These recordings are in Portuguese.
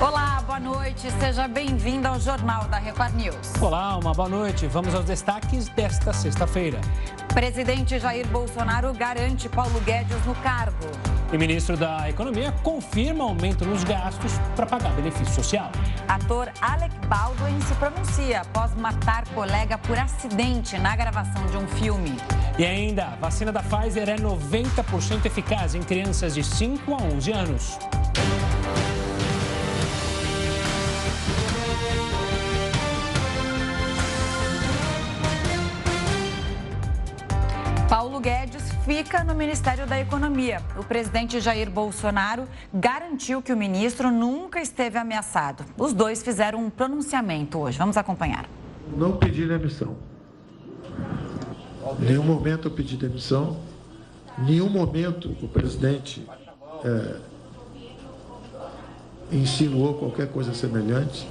Olá, boa noite. Seja bem-vindo ao Jornal da Record News. Olá, uma boa noite. Vamos aos destaques desta sexta-feira. Presidente Jair Bolsonaro garante Paulo Guedes no cargo. E ministro da Economia confirma aumento nos gastos para pagar benefício social. Ator Alec Baldwin se pronuncia após matar colega por acidente na gravação de um filme. E ainda, a vacina da Pfizer é 90% eficaz em crianças de 5 a 11 anos. Paulo Guedes fica no Ministério da Economia. O presidente Jair Bolsonaro garantiu que o ministro nunca esteve ameaçado. Os dois fizeram um pronunciamento hoje. Vamos acompanhar. Não pedi demissão. Em nenhum momento eu pedi demissão. Em nenhum momento o presidente é, insinuou qualquer coisa semelhante.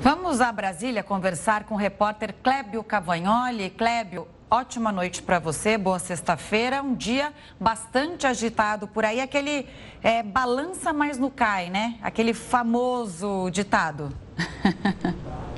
Vamos a Brasília conversar com o repórter Clébio Cavagnoli. Clébio, ótima noite para você, boa sexta-feira. Um dia bastante agitado por aí, aquele é, balança, mas não cai, né? Aquele famoso ditado.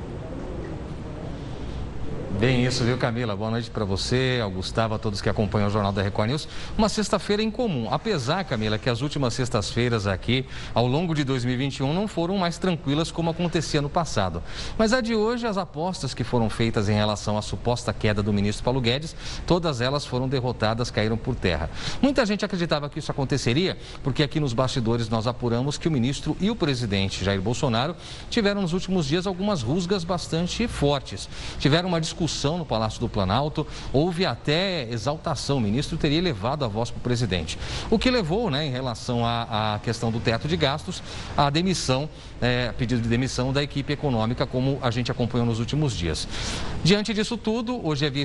Bem isso, viu, Camila? Boa noite para você, ao Gustavo, a todos que acompanham o Jornal da Record News. Uma sexta-feira em comum. Apesar, Camila, que as últimas sextas-feiras aqui, ao longo de 2021, não foram mais tranquilas como acontecia no passado. Mas a de hoje, as apostas que foram feitas em relação à suposta queda do ministro Paulo Guedes, todas elas foram derrotadas, caíram por terra. Muita gente acreditava que isso aconteceria, porque aqui nos bastidores nós apuramos que o ministro e o presidente Jair Bolsonaro tiveram nos últimos dias algumas rusgas bastante fortes. Tiveram uma discussão discussão no Palácio do Planalto, houve até exaltação. O ministro teria levado a voz para o presidente. O que levou, né, em relação à, à questão do teto de gastos, à demissão, é, pedido de demissão da equipe econômica, como a gente acompanhou nos últimos dias. Diante disso tudo, hoje havia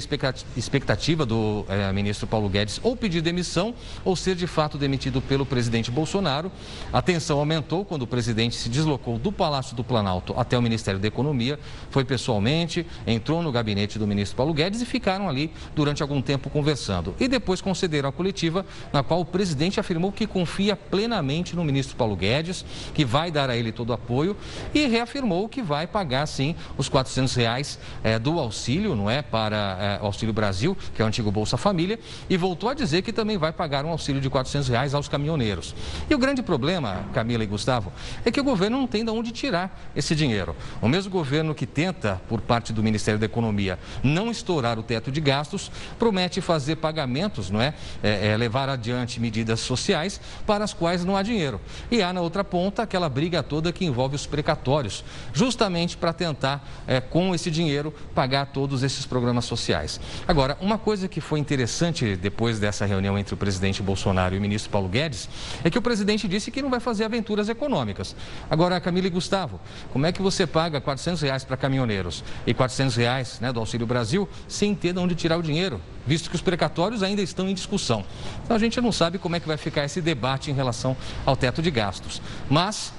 expectativa do é, ministro Paulo Guedes ou pedir demissão ou ser de fato demitido pelo presidente Bolsonaro. A tensão aumentou quando o presidente se deslocou do Palácio do Planalto até o Ministério da Economia, foi pessoalmente, entrou no gabinete do ministro Paulo Guedes e ficaram ali durante algum tempo conversando. E depois concederam a coletiva, na qual o presidente afirmou que confia plenamente no ministro Paulo Guedes, que vai dar a ele todo o apoio e reafirmou que vai pagar, sim, os 400 reais é, do auxílio, não é? Para é, Auxílio Brasil, que é o antigo Bolsa Família, e voltou a dizer que também vai pagar um auxílio de 400 reais aos caminhoneiros. E o grande problema, Camila e Gustavo, é que o governo não tem de onde tirar esse dinheiro. O mesmo governo que tenta, por parte do Ministério da Economia, não estourar o teto de gastos, promete fazer pagamentos, não é? é, é levar adiante medidas sociais para as quais não há dinheiro. E há na outra ponta aquela briga toda que envolve os precatórios, justamente para tentar, é, com esse dinheiro, pagar todos esses programas sociais. Agora, uma coisa que foi interessante depois dessa reunião entre o presidente Bolsonaro e o ministro Paulo Guedes é que o presidente disse que não vai fazer aventuras econômicas. Agora, Camila e Gustavo, como é que você paga 400 reais para caminhoneiros e 400 reais né, do Auxílio Brasil sem ter de onde tirar o dinheiro, visto que os precatórios ainda estão em discussão. Então a gente não sabe como é que vai ficar esse debate em relação ao teto de gastos. Mas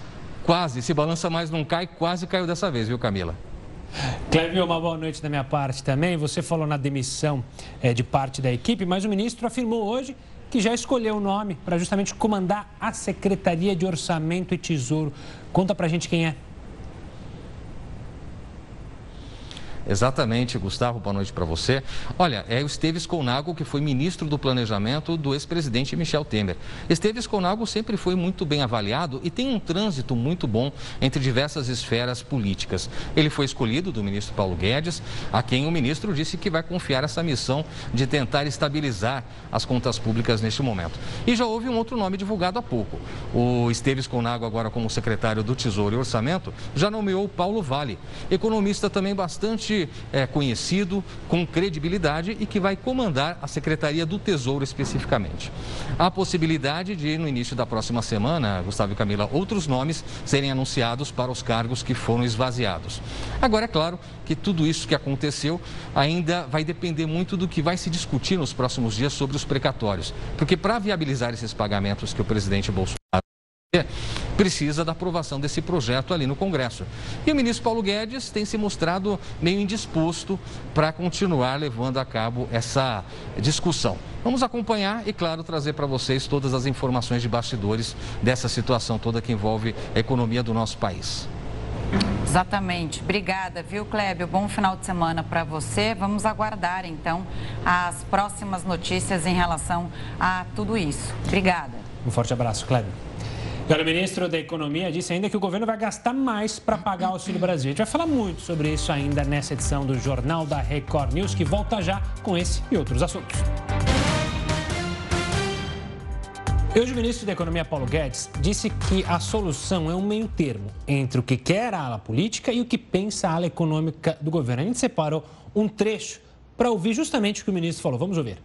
quase, se balança mais não cai, quase caiu dessa vez, viu Camila? Clébio, uma boa noite da minha parte também. Você falou na demissão é, de parte da equipe, mas o ministro afirmou hoje que já escolheu o nome para justamente comandar a Secretaria de Orçamento e Tesouro. Conta pra gente quem é. Exatamente, Gustavo, boa noite para você. Olha, é o Esteves Conago, que foi ministro do Planejamento do ex-presidente Michel Temer. Esteves Conago sempre foi muito bem avaliado e tem um trânsito muito bom entre diversas esferas políticas. Ele foi escolhido do ministro Paulo Guedes, a quem o ministro disse que vai confiar essa missão de tentar estabilizar as contas públicas neste momento. E já houve um outro nome divulgado há pouco. O Esteves Conago, agora como secretário do Tesouro e Orçamento, já nomeou Paulo Vale, economista também bastante é, conhecido, com credibilidade e que vai comandar a Secretaria do Tesouro especificamente. Há possibilidade de, no início da próxima semana, Gustavo e Camila, outros nomes serem anunciados para os cargos que foram esvaziados. Agora, é claro que tudo isso que aconteceu ainda vai depender muito do que vai se discutir nos próximos dias sobre os precatórios. Porque para viabilizar esses pagamentos que o presidente Bolsonaro precisa da aprovação desse projeto ali no Congresso. E o ministro Paulo Guedes tem se mostrado meio indisposto para continuar levando a cabo essa discussão. Vamos acompanhar e, claro, trazer para vocês todas as informações de bastidores dessa situação toda que envolve a economia do nosso país. Exatamente. Obrigada, viu, Clébio? Bom final de semana para você. Vamos aguardar, então, as próximas notícias em relação a tudo isso. Obrigada. Um forte abraço, Clébio. O ministro da Economia disse ainda que o governo vai gastar mais para pagar o Auxílio Brasil. A gente vai falar muito sobre isso ainda nessa edição do Jornal da Record News, que volta já com esse e outros assuntos. Hoje, o ministro da Economia, Paulo Guedes, disse que a solução é um meio termo entre o que quer a ala política e o que pensa a ala econômica do governo. A gente separou um trecho para ouvir justamente o que o ministro falou. Vamos ouvir.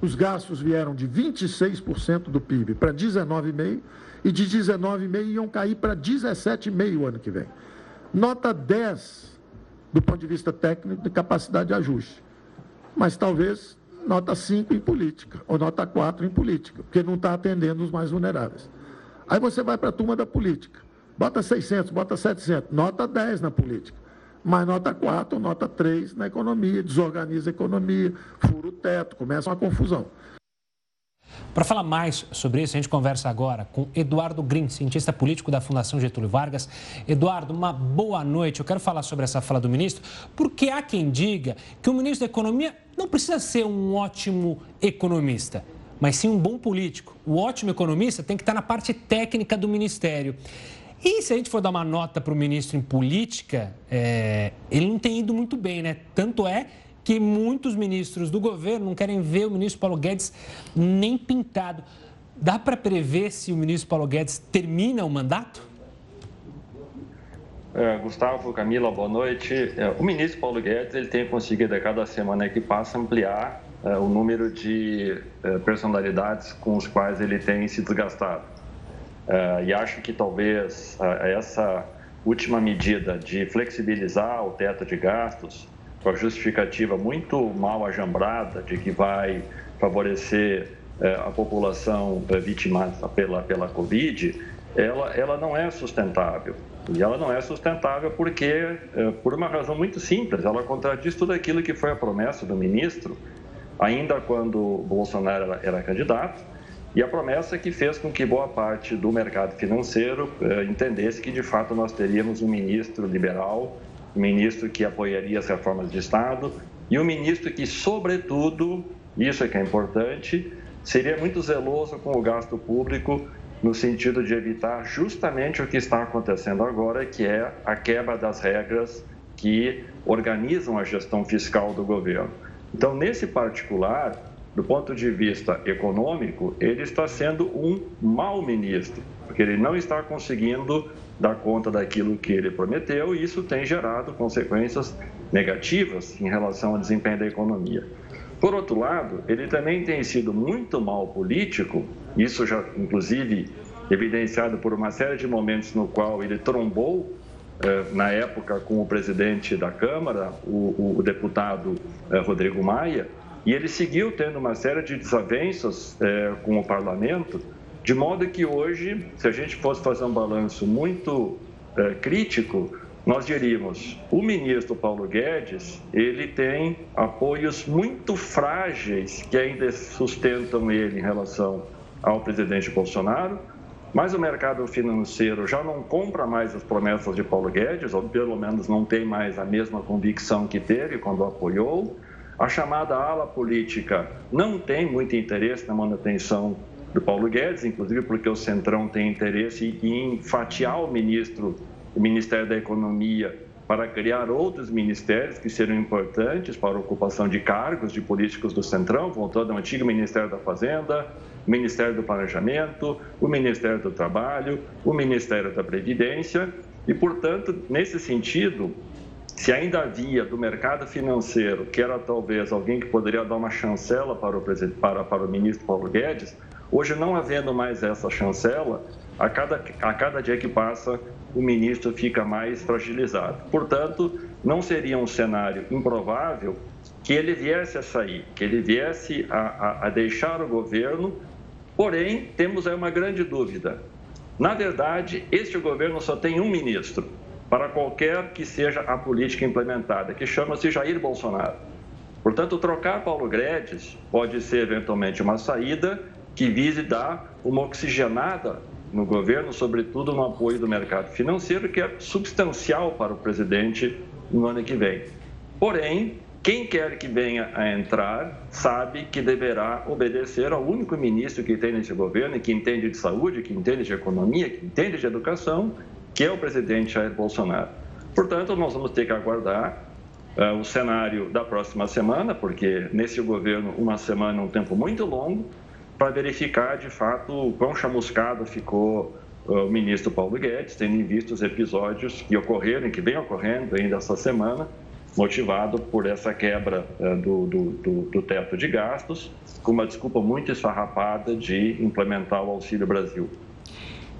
Os gastos vieram de 26% do PIB para 19,5% e de 19,5% iam cair para 17,5% o ano que vem. Nota 10 do ponto de vista técnico de capacidade de ajuste. Mas talvez nota 5 em política, ou nota 4 em política, porque não está atendendo os mais vulneráveis. Aí você vai para a turma da política, bota 600, bota 700, nota 10 na política, mas nota 4, nota 3 na economia, desorganiza a economia, fura o teto, começa uma confusão. Para falar mais sobre isso, a gente conversa agora com Eduardo Green, cientista político da Fundação Getúlio Vargas. Eduardo, uma boa noite. Eu quero falar sobre essa fala do ministro, porque há quem diga que o ministro da Economia não precisa ser um ótimo economista, mas sim um bom político. O ótimo economista tem que estar na parte técnica do ministério. E se a gente for dar uma nota para o ministro em política, é, ele não tem ido muito bem, né? Tanto é que muitos ministros do governo não querem ver o ministro Paulo Guedes nem pintado. Dá para prever se o ministro Paulo Guedes termina o mandato? É, Gustavo, Camila, boa noite. É, o ministro Paulo Guedes ele tem conseguido a cada semana que passa ampliar é, o número de é, personalidades com os quais ele tem se desgastado. É, e acho que talvez é, essa última medida de flexibilizar o teto de gastos com a justificativa muito mal ajambrada de que vai favorecer eh, a população eh, vitimada pela, pela Covid, ela, ela não é sustentável. E ela não é sustentável porque, eh, por uma razão muito simples, ela contradiz tudo aquilo que foi a promessa do ministro, ainda quando Bolsonaro era, era candidato, e a promessa que fez com que boa parte do mercado financeiro entendesse que, de fato, nós teríamos um ministro liberal ministro que apoiaria as reformas de Estado e o ministro que, sobretudo, isso é que é importante, seria muito zeloso com o gasto público no sentido de evitar justamente o que está acontecendo agora, que é a quebra das regras que organizam a gestão fiscal do governo. Então, nesse particular, do ponto de vista econômico, ele está sendo um mau ministro, porque ele não está conseguindo dar conta daquilo que ele prometeu e isso tem gerado consequências negativas em relação ao desempenho da economia. Por outro lado, ele também tem sido muito mal político, isso já inclusive evidenciado por uma série de momentos no qual ele trombou eh, na época com o presidente da Câmara, o, o deputado eh, Rodrigo Maia, e ele seguiu tendo uma série de desavenças eh, com o parlamento, de modo que hoje, se a gente fosse fazer um balanço muito é, crítico, nós diríamos, o ministro Paulo Guedes, ele tem apoios muito frágeis que ainda sustentam ele em relação ao presidente Bolsonaro, mas o mercado financeiro já não compra mais as promessas de Paulo Guedes, ou pelo menos não tem mais a mesma convicção que teve quando apoiou. A chamada ala política não tem muito interesse na manutenção do Paulo Guedes, inclusive porque o Centrão tem interesse em fatiar o ministro, o Ministério da Economia, para criar outros ministérios que serão importantes para a ocupação de cargos de políticos do Centrão, voltando ao antigo Ministério da Fazenda, o Ministério do Planejamento, o Ministério do Trabalho, o Ministério da Previdência. E, portanto, nesse sentido, se ainda havia do mercado financeiro, que era talvez alguém que poderia dar uma chancela para o, para, para o ministro Paulo Guedes, Hoje, não havendo mais essa chancela, a cada, a cada dia que passa, o ministro fica mais fragilizado. Portanto, não seria um cenário improvável que ele viesse a sair, que ele viesse a, a, a deixar o governo. Porém, temos aí uma grande dúvida. Na verdade, este governo só tem um ministro para qualquer que seja a política implementada, que chama-se Jair Bolsonaro. Portanto, trocar Paulo Guedes pode ser eventualmente uma saída que vise dar uma oxigenada no governo, sobretudo no apoio do mercado financeiro, que é substancial para o presidente no ano que vem. Porém, quem quer que venha a entrar sabe que deverá obedecer ao único ministro que tem nesse governo que entende de saúde, que entende de economia, que entende de educação, que é o presidente Jair Bolsonaro. Portanto, nós vamos ter que aguardar uh, o cenário da próxima semana, porque nesse governo uma semana é um tempo muito longo, para verificar de fato quão chamuscado ficou uh, o ministro Paulo Guedes, tendo em vista os episódios que ocorreram e que vem ocorrendo ainda essa semana, motivado por essa quebra uh, do, do, do, do teto de gastos, com uma desculpa muito esfarrapada de implementar o Auxílio Brasil.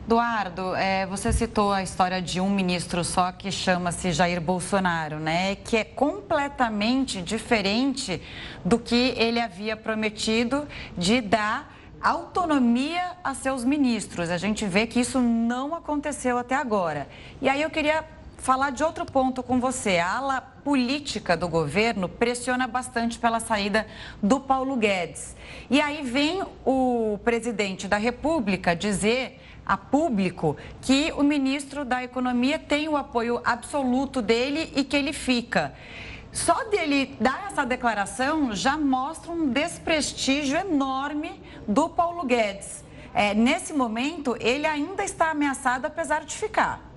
Eduardo, é, você citou a história de um ministro só que chama-se Jair Bolsonaro, né? Que é completamente diferente do que ele havia prometido de dar autonomia a seus ministros. A gente vê que isso não aconteceu até agora. E aí eu queria falar de outro ponto com você. A ala política do governo pressiona bastante pela saída do Paulo Guedes. E aí vem o presidente da República dizer a público que o ministro da Economia tem o apoio absoluto dele e que ele fica. Só dele dar essa declaração já mostra um desprestígio enorme do Paulo Guedes. É, nesse momento, ele ainda está ameaçado, apesar de ficar.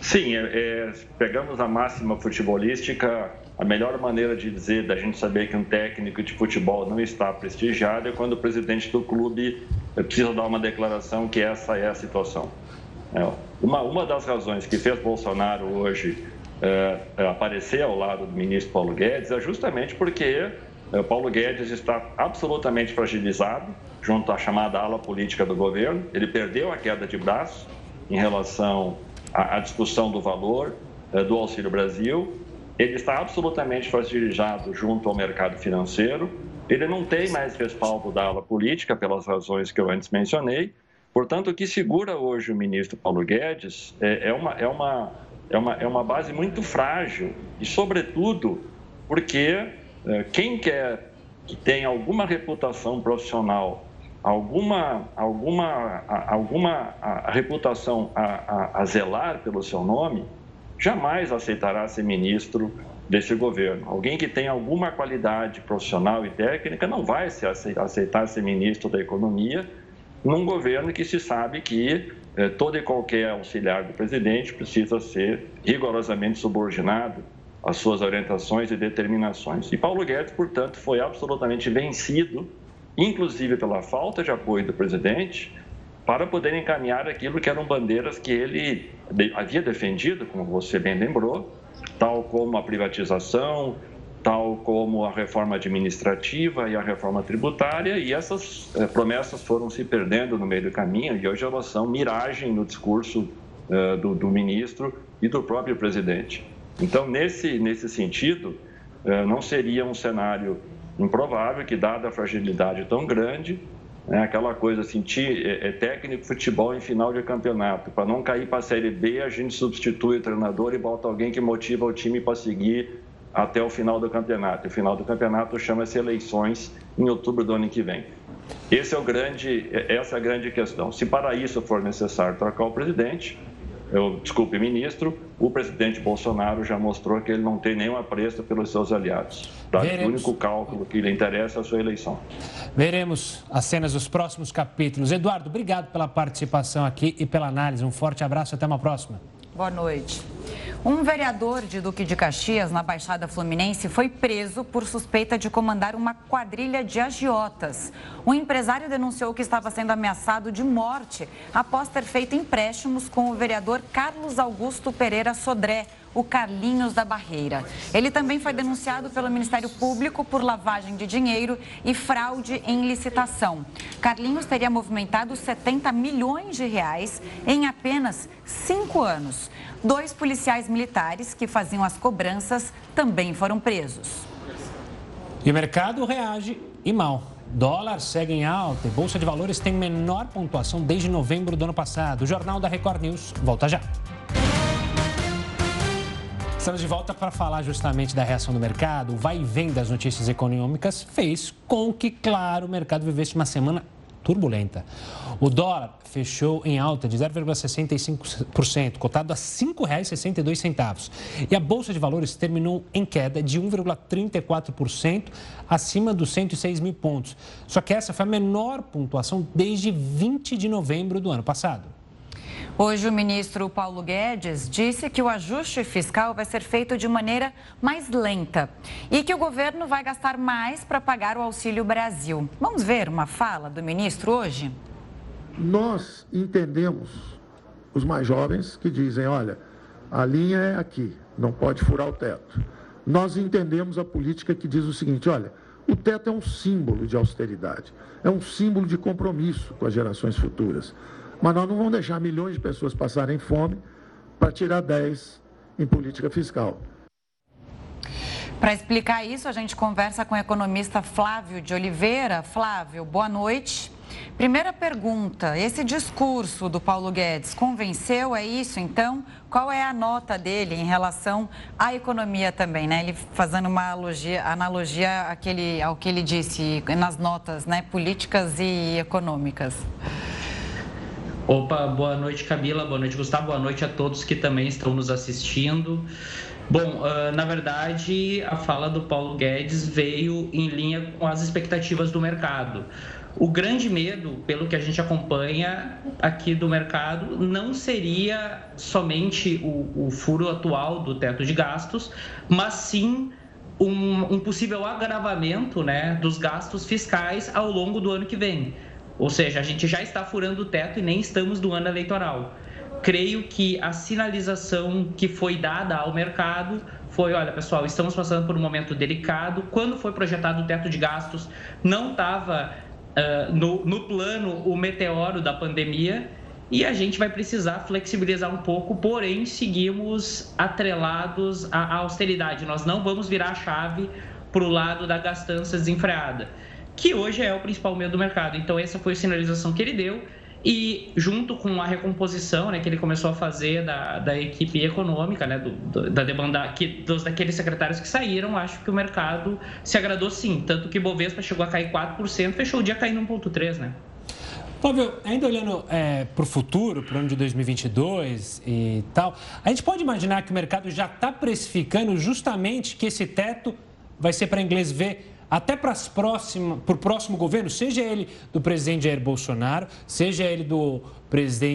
Sim, é, é, pegamos a máxima futebolística. A melhor maneira de dizer, da gente saber que um técnico de futebol não está prestigiado é quando o presidente do clube precisa dar uma declaração que essa é a situação. É, uma, uma das razões que fez Bolsonaro hoje é, aparecer ao lado do ministro Paulo Guedes é justamente porque é, Paulo Guedes está absolutamente fragilizado junto à chamada ala política do governo. Ele perdeu a queda de braço em relação à, à discussão do valor é, do Auxílio Brasil. Ele está absolutamente fragilizado junto ao mercado financeiro ele não tem mais respaldo da ala política, pelas razões que eu antes mencionei. Portanto, o que segura hoje o ministro Paulo Guedes é, é, uma, é, uma, é, uma, é uma base muito frágil e, sobretudo, porque é, quem quer que tenha alguma reputação profissional, alguma, alguma, alguma a, a reputação a, a, a zelar pelo seu nome, jamais aceitará ser ministro desse governo. Alguém que tem alguma qualidade profissional e técnica não vai se aceitar ser ministro da Economia num governo que se sabe que eh, todo e qualquer auxiliar do presidente precisa ser rigorosamente subordinado às suas orientações e determinações. E Paulo Guedes, portanto, foi absolutamente vencido, inclusive pela falta de apoio do presidente, para poder encaminhar aquilo que eram bandeiras que ele havia defendido, como você bem lembrou, tal como a privatização, tal como a reforma administrativa e a reforma tributária, e essas eh, promessas foram se perdendo no meio do caminho e hoje elas são miragem no discurso eh, do, do, ministro e do próprio presidente. Então, nesse, nesse sentido, eh, não seria um cenário improvável que, dada a fragilidade tão grande, é aquela coisa assim, é, é técnico futebol em final de campeonato. Para não cair para a Série B, a gente substitui o treinador e bota alguém que motiva o time para seguir até o final do campeonato. O final do campeonato chama-se eleições em outubro do ano que vem. Esse é o grande, é, essa é a grande questão. Se para isso for necessário trocar o presidente, eu, desculpe, ministro, o presidente Bolsonaro já mostrou que ele não tem nenhum apreço pelos seus aliados. Tá? O único cálculo que lhe interessa é a sua eleição. Veremos as cenas dos próximos capítulos. Eduardo, obrigado pela participação aqui e pela análise. Um forte abraço, até uma próxima. Boa noite. Um vereador de Duque de Caxias, na Baixada Fluminense, foi preso por suspeita de comandar uma quadrilha de agiotas. O empresário denunciou que estava sendo ameaçado de morte após ter feito empréstimos com o vereador Carlos Augusto Pereira Sodré, o Carlinhos da Barreira. Ele também foi denunciado pelo Ministério Público por lavagem de dinheiro e fraude em licitação. Carlinhos teria movimentado 70 milhões de reais em apenas cinco anos. Dois policiais militares que faziam as cobranças também foram presos. E o mercado reage e mal. Dólar segue em alta e Bolsa de Valores tem menor pontuação desde novembro do ano passado. O Jornal da Record News volta já. Estamos de volta para falar justamente da reação do mercado. O vai e vem das notícias econômicas fez com que, claro, o mercado vivesse uma semana turbulenta. O dólar fechou em alta de 0,65%, cotado a R$ 5,62. E a Bolsa de Valores terminou em queda de 1,34%, acima dos 106 mil pontos. Só que essa foi a menor pontuação desde 20 de novembro do ano passado. Hoje, o ministro Paulo Guedes disse que o ajuste fiscal vai ser feito de maneira mais lenta e que o governo vai gastar mais para pagar o Auxílio Brasil. Vamos ver uma fala do ministro hoje? Nós entendemos os mais jovens que dizem: olha, a linha é aqui, não pode furar o teto. Nós entendemos a política que diz o seguinte: olha, o teto é um símbolo de austeridade, é um símbolo de compromisso com as gerações futuras. Mas nós não vamos deixar milhões de pessoas passarem fome para tirar 10 em política fiscal. Para explicar isso, a gente conversa com o economista Flávio de Oliveira. Flávio, boa noite. Primeira pergunta: esse discurso do Paulo Guedes convenceu? É isso? Então, qual é a nota dele em relação à economia também, né? Ele fazendo uma analogia, analogia àquele, ao que ele disse nas notas, né, políticas e econômicas. Opa, boa noite Camila, boa noite Gustavo, boa noite a todos que também estão nos assistindo. Bom, uh, na verdade, a fala do Paulo Guedes veio em linha com as expectativas do mercado. O grande medo, pelo que a gente acompanha aqui do mercado, não seria somente o, o furo atual do teto de gastos, mas sim um, um possível agravamento né, dos gastos fiscais ao longo do ano que vem. Ou seja, a gente já está furando o teto e nem estamos no ano eleitoral. Creio que a sinalização que foi dada ao mercado foi: olha, pessoal, estamos passando por um momento delicado. Quando foi projetado o teto de gastos, não estava uh, no, no plano o meteoro da pandemia e a gente vai precisar flexibilizar um pouco, porém seguimos atrelados à austeridade. Nós não vamos virar a chave para o lado da gastança desenfreada que hoje é o principal meio do mercado. Então, essa foi a sinalização que ele deu. E junto com a recomposição né, que ele começou a fazer da, da equipe econômica, né, do, do, da demanda que, dos, daqueles secretários que saíram, acho que o mercado se agradou sim. Tanto que Bovespa chegou a cair 4%, fechou o dia caindo 1,3%. Né? Flávio, ainda olhando é, para o futuro, para o ano de 2022 e tal, a gente pode imaginar que o mercado já está precificando justamente que esse teto vai ser para inglês ver até para o próximo governo, seja ele do presidente Jair Bolsonaro, seja ele do,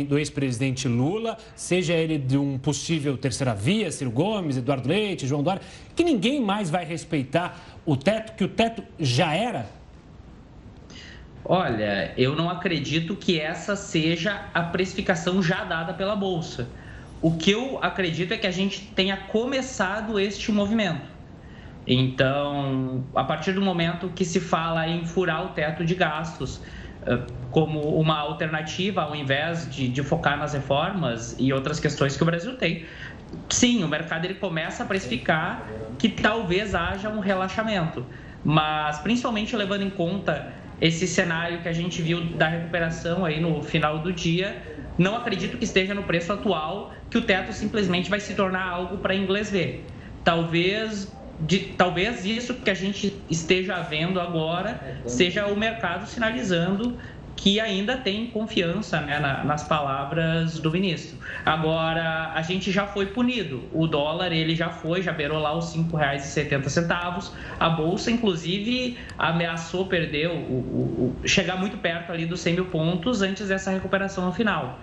do ex-presidente Lula, seja ele de um possível terceira via, Ciro Gomes, Eduardo Leite, João Dória, que ninguém mais vai respeitar o teto, que o teto já era? Olha, eu não acredito que essa seja a precificação já dada pela Bolsa. O que eu acredito é que a gente tenha começado este movimento. Então, a partir do momento que se fala em furar o teto de gastos eh, como uma alternativa, ao invés de, de focar nas reformas e outras questões que o Brasil tem, sim, o mercado ele começa a precificar que talvez haja um relaxamento, mas principalmente levando em conta esse cenário que a gente viu da recuperação aí no final do dia, não acredito que esteja no preço atual que o teto simplesmente vai se tornar algo para inglês ver. Talvez de talvez isso que a gente esteja vendo agora seja o mercado sinalizando que ainda tem confiança né, na, nas palavras do ministro. Agora, a gente já foi punido. O dólar, ele já foi, já beirou lá os R$ 5,70. A Bolsa, inclusive, ameaçou perder, o, o, o, chegar muito perto ali dos 100 mil pontos antes dessa recuperação no final.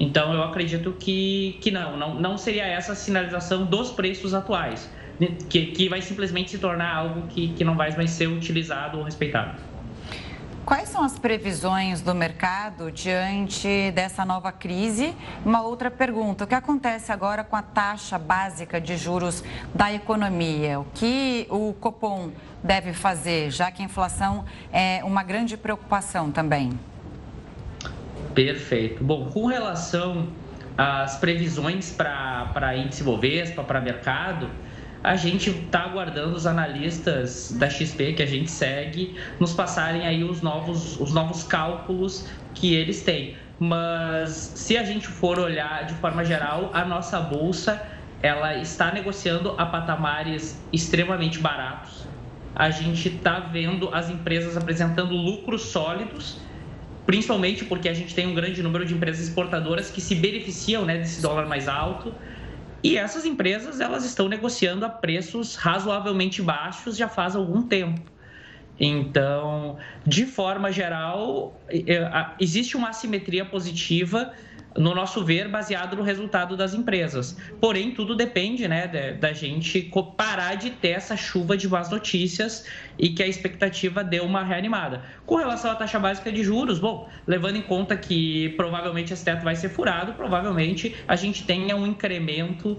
Então, eu acredito que, que não, não, não seria essa a sinalização dos preços atuais que, que vai simplesmente se tornar algo que, que não vai mais ser utilizado ou respeitado. Quais são as previsões do mercado diante dessa nova crise? Uma outra pergunta: o que acontece agora com a taxa básica de juros da economia? O que o Copom deve fazer, já que a inflação é uma grande preocupação também? Perfeito. Bom, com relação às previsões para índice Bovespa, para mercado, a gente está aguardando os analistas da XP que a gente segue nos passarem aí os novos, os novos cálculos que eles têm. Mas se a gente for olhar de forma geral, a nossa bolsa ela está negociando a patamares extremamente baratos. A gente está vendo as empresas apresentando lucros sólidos, principalmente porque a gente tem um grande número de empresas exportadoras que se beneficiam né, desse dólar mais alto. E essas empresas elas estão negociando a preços razoavelmente baixos já faz algum tempo. Então, de forma geral, é, existe uma assimetria positiva no nosso ver, baseado no resultado das empresas. Porém, tudo depende né, da, gente parar de ter essa chuva de más notícias e que a expectativa dê uma reanimada. Com relação à taxa básica de juros, bom, levando em conta que provavelmente esse teto vai ser furado, provavelmente a gente tenha um incremento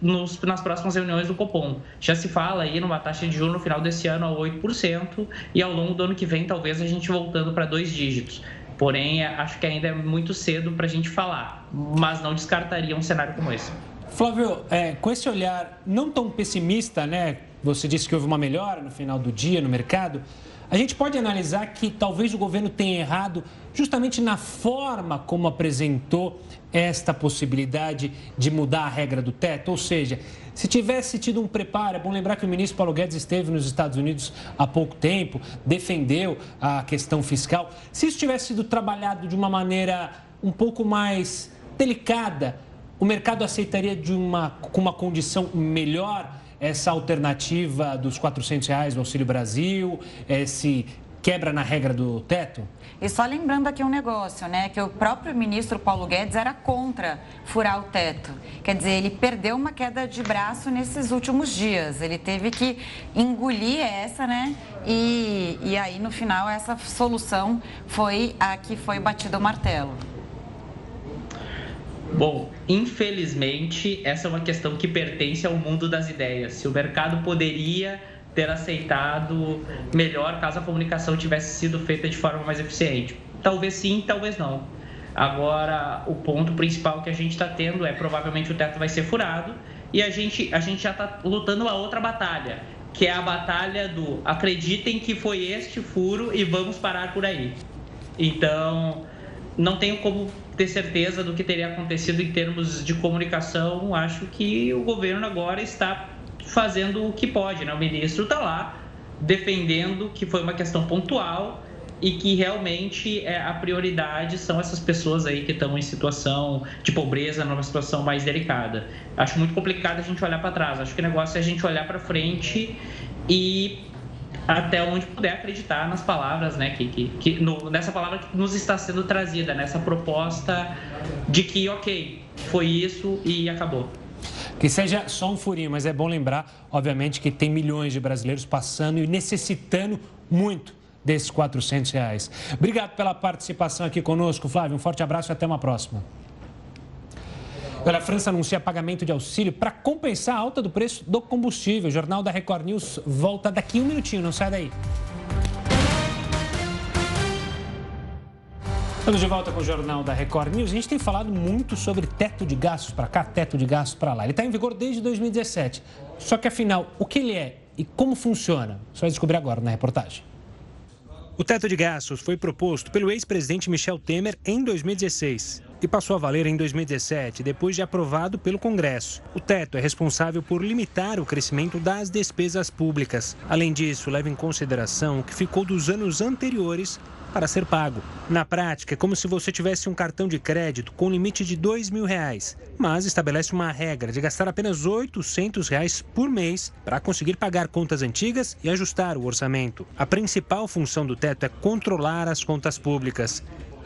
nos, nas próximas reuniões do Copom. Já se fala aí numa taxa de juros no final desse ano a 8% e ao longo do ano que vem talvez a gente voltando para dois dígitos. Porém, acho que ainda é muito cedo para a gente falar, mas não descartaria um cenário como esse. Flávio, é, com esse olhar não tão pessimista, né? Você disse que houve uma melhora no final do dia no mercado. A gente pode analisar que talvez o governo tenha errado justamente na forma como apresentou esta possibilidade de mudar a regra do teto, ou seja, se tivesse tido um preparo, é bom lembrar que o ministro Paulo Guedes esteve nos Estados Unidos há pouco tempo, defendeu a questão fiscal. Se isso tivesse sido trabalhado de uma maneira um pouco mais delicada, o mercado aceitaria de uma, com uma condição melhor essa alternativa dos 400 reais do Auxílio Brasil, esse quebra na regra do teto? E só lembrando aqui um negócio, né? Que o próprio ministro Paulo Guedes era contra furar o teto. Quer dizer, ele perdeu uma queda de braço nesses últimos dias. Ele teve que engolir essa, né? E, e aí, no final, essa solução foi a que foi batido o martelo. Bom, infelizmente, essa é uma questão que pertence ao mundo das ideias. Se o mercado poderia ter aceitado melhor caso a comunicação tivesse sido feita de forma mais eficiente. Talvez sim, talvez não. Agora, o ponto principal que a gente está tendo é provavelmente o teto vai ser furado e a gente, a gente já está lutando uma outra batalha, que é a batalha do acreditem que foi este furo e vamos parar por aí. Então, não tenho como ter certeza do que teria acontecido em termos de comunicação. Acho que o governo agora está fazendo o que pode, né? O ministro está lá defendendo que foi uma questão pontual e que realmente é, a prioridade são essas pessoas aí que estão em situação de pobreza, numa situação mais delicada. Acho muito complicado a gente olhar para trás. Acho que o negócio é a gente olhar para frente e até onde puder acreditar nas palavras, né, que, que, que no, nessa palavra que nos está sendo trazida, nessa proposta de que, ok, foi isso e acabou. Que seja só um furinho, mas é bom lembrar, obviamente, que tem milhões de brasileiros passando e necessitando muito desses 400 reais. Obrigado pela participação aqui conosco, Flávio. Um forte abraço e até uma próxima. Olha, a França anuncia pagamento de auxílio para compensar a alta do preço do combustível. O Jornal da Record News volta daqui um minutinho, não sai daí. Estamos de volta com o Jornal da Record News. A gente tem falado muito sobre teto de gastos para cá, teto de gastos para lá. Ele está em vigor desde 2017. Só que, afinal, o que ele é e como funciona? Você vai descobrir agora na reportagem. O teto de gastos foi proposto pelo ex-presidente Michel Temer em 2016 e passou a valer em 2017, depois de aprovado pelo Congresso. O teto é responsável por limitar o crescimento das despesas públicas. Além disso, leva em consideração o que ficou dos anos anteriores para ser pago. Na prática, é como se você tivesse um cartão de crédito com limite de R$ mil reais, mas estabelece uma regra de gastar apenas 800 reais por mês para conseguir pagar contas antigas e ajustar o orçamento. A principal função do teto é controlar as contas públicas.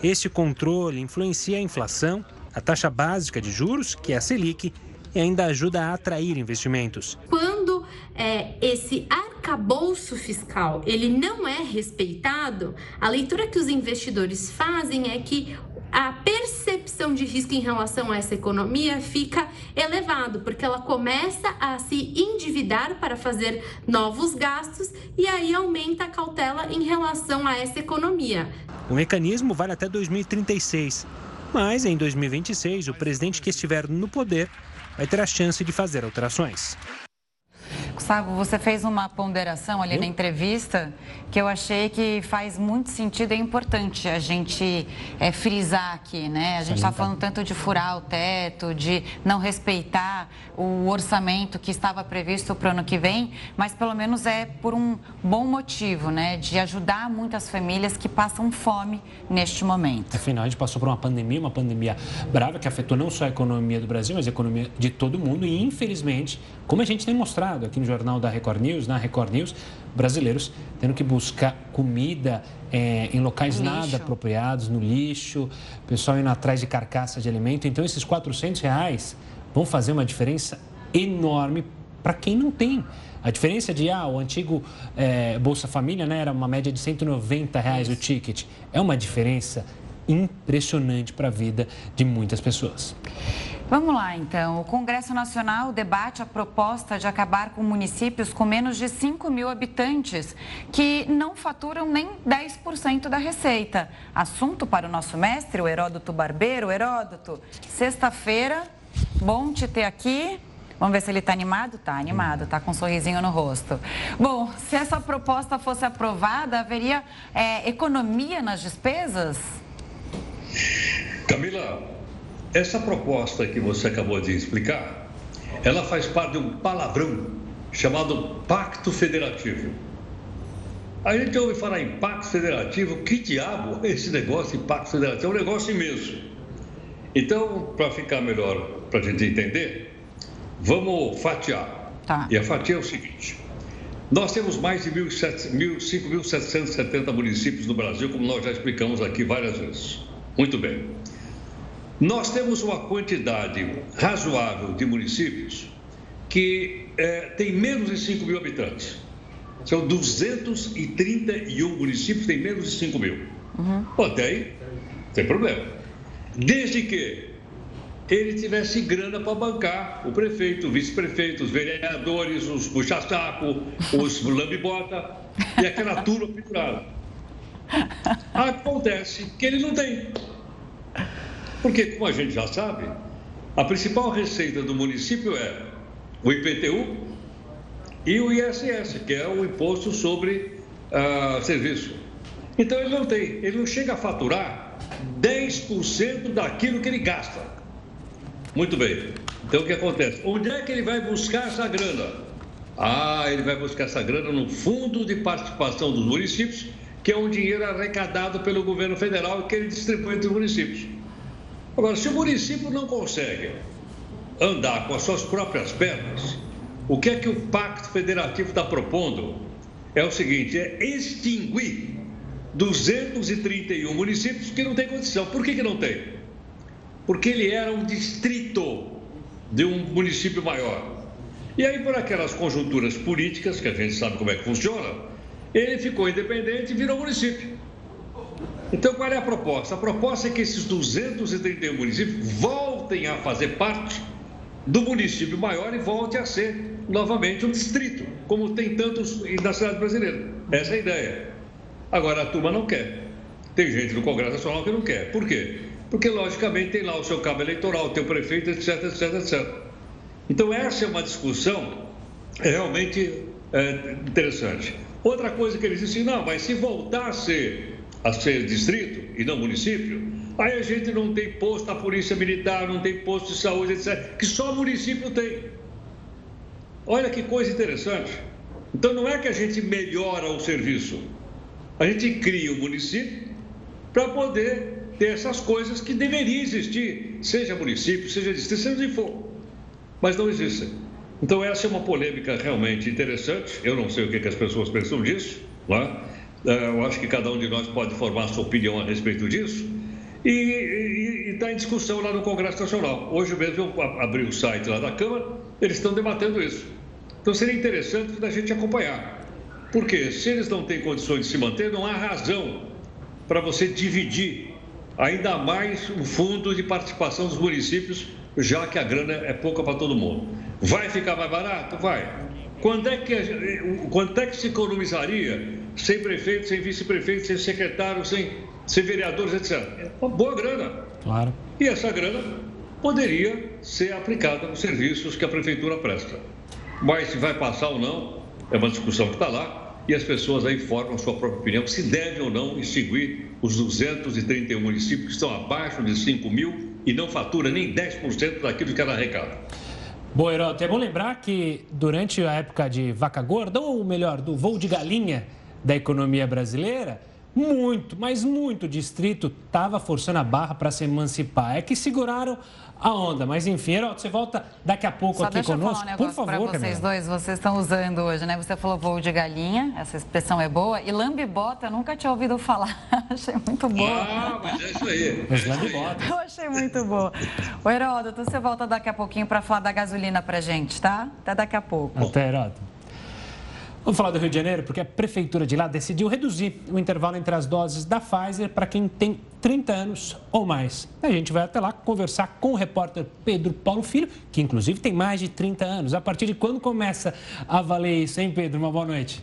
Este controle influencia a inflação, a taxa básica de juros, que é a Selic, e ainda ajuda a atrair investimentos. Quando é, esse arcabouço fiscal ele não é respeitado, a leitura que os investidores fazem é que a percepção de risco em relação a essa economia fica elevado, porque ela começa a se endividar para fazer novos gastos e aí aumenta a cautela em relação a essa economia. O mecanismo vale até 2036, mas em 2026 o presidente que estiver no poder vai ter a chance de fazer alterações. Gustavo, você fez uma ponderação ali na entrevista que eu achei que faz muito sentido e é importante a gente é, frisar aqui, né? A gente está falando tanto de furar o teto, de não respeitar o orçamento que estava previsto para o ano que vem, mas pelo menos é por um bom motivo, né? De ajudar muitas famílias que passam fome neste momento. Afinal, a gente passou por uma pandemia, uma pandemia brava que afetou não só a economia do Brasil, mas a economia de todo mundo e, infelizmente, como a gente tem mostrado aqui no jornal da Record News, na Record News, brasileiros tendo que buscar comida é, em locais lixo. nada apropriados, no lixo, pessoal indo atrás de carcaça de alimento. Então, esses 400 reais vão fazer uma diferença enorme para quem não tem. A diferença de, ah, o antigo é, Bolsa Família né, era uma média de 190 reais o ticket. É uma diferença impressionante para a vida de muitas pessoas. Vamos lá, então. O Congresso Nacional debate a proposta de acabar com municípios com menos de 5 mil habitantes, que não faturam nem 10% da receita. Assunto para o nosso mestre, o Heródoto Barbeiro. Heródoto, sexta-feira, bom te ter aqui. Vamos ver se ele está animado? Está animado, está com um sorrisinho no rosto. Bom, se essa proposta fosse aprovada, haveria é, economia nas despesas? Camila, essa proposta que você acabou de explicar, ela faz parte de um palavrão chamado Pacto Federativo. A gente ouve falar em Pacto Federativo, que diabo é esse negócio de Pacto Federativo? É um negócio imenso. Então, para ficar melhor, para a gente entender, vamos fatiar. Tá. E a fatia é o seguinte: nós temos mais de 5.770 municípios no Brasil, como nós já explicamos aqui várias vezes. Muito bem. Nós temos uma quantidade razoável de municípios que é, tem menos de 5 mil habitantes. São 231 municípios que têm menos de 5 mil. Uhum. Pô, tem, tem problema. Desde que ele tivesse grana para bancar o prefeito, o vice-prefeito, os vereadores, os puxa-saco, os lambibota e aquela turma pendurada. Acontece que ele não tem. Porque, como a gente já sabe, a principal receita do município é o IPTU e o ISS, que é o Imposto sobre uh, Serviço. Então, ele não tem, ele não chega a faturar 10% daquilo que ele gasta. Muito bem. Então, o que acontece? Onde é que ele vai buscar essa grana? Ah, ele vai buscar essa grana no Fundo de Participação dos Municípios, que é um dinheiro arrecadado pelo governo federal que ele distribui entre os municípios. Agora, se o município não consegue andar com as suas próprias pernas, o que é que o Pacto Federativo está propondo? É o seguinte: é extinguir 231 municípios que não têm condição. Por que, que não tem? Porque ele era um distrito de um município maior. E aí, por aquelas conjunturas políticas, que a gente sabe como é que funciona, ele ficou independente e virou município. Então, qual é a proposta? A proposta é que esses 231 municípios voltem a fazer parte do município maior e volte a ser novamente um distrito, como tem tantos na cidade brasileira. Essa é a ideia. Agora, a turma não quer. Tem gente no Congresso Nacional que não quer. Por quê? Porque, logicamente, tem lá o seu cabo eleitoral, tem o prefeito, etc, etc, etc. Então, essa é uma discussão realmente é, interessante. Outra coisa que eles dizem, não, mas se voltar a ser a ser distrito e não município, aí a gente não tem posto da Polícia Militar, não tem posto de saúde, etc., que só município tem. Olha que coisa interessante. Então não é que a gente melhora o serviço, a gente cria o município para poder ter essas coisas que deveriam existir, seja município, seja distrito, seja onde for, mas não existem. Então essa é uma polêmica realmente interessante. Eu não sei o que, que as pessoas pensam disso, lá. É? É, eu acho que cada um de nós pode formar sua opinião a respeito disso. E está em discussão lá no Congresso Nacional. Hoje mesmo eu abri o site lá da Câmara, eles estão debatendo isso. Então seria interessante a gente acompanhar. Porque se eles não têm condições de se manter, não há razão para você dividir ainda mais o fundo de participação dos municípios, já que a grana é pouca para todo mundo. Vai ficar mais barato? Vai. Quando é que, quanto é que se economizaria sem prefeito, sem vice-prefeito, sem secretário, sem, sem vereadores, etc. É uma boa grana. Claro. E essa grana poderia ser aplicada nos serviços que a prefeitura presta. Mas se vai passar ou não, é uma discussão que está lá e as pessoas aí formam sua própria opinião se deve ou não extinguir os 231 municípios que estão abaixo de 5 mil e não fatura nem 10% daquilo que ela arrecada. Bom, Heroto, é bom lembrar que durante a época de vaca gorda, ou melhor, do voo de galinha da economia brasileira, muito, mas muito distrito estava forçando a barra para se emancipar. É que seguraram a onda. Mas enfim, Heroto, você volta daqui a pouco Só aqui deixa conosco. Eu falar um Por favor, para vocês dois, vocês estão usando hoje, né? Você falou voo de galinha, essa expressão é boa. E lambibota, eu nunca tinha ouvido falar. achei muito boa. Ah, mas é isso aí. Os lambibota. Eu achei muito boa. O Heródoto, você volta daqui a pouquinho para falar da gasolina para gente, tá? Até daqui a pouco. Até, Heroto. Vamos falar do Rio de Janeiro, porque a prefeitura de lá decidiu reduzir o intervalo entre as doses da Pfizer para quem tem 30 anos ou mais. A gente vai até lá conversar com o repórter Pedro Paulo Filho, que inclusive tem mais de 30 anos. A partir de quando começa a valer isso, hein, Pedro? Uma boa noite.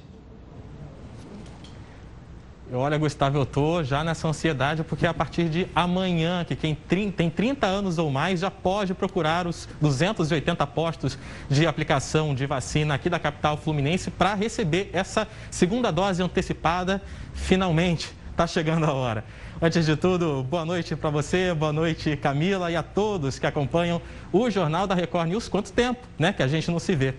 Olha, Gustavo, eu estou já nessa ansiedade porque a partir de amanhã, que quem tem 30 anos ou mais já pode procurar os 280 postos de aplicação de vacina aqui da capital fluminense para receber essa segunda dose antecipada. Finalmente, está chegando a hora. Antes de tudo, boa noite para você, boa noite Camila e a todos que acompanham o Jornal da Record News. Quanto tempo, né, que a gente não se vê.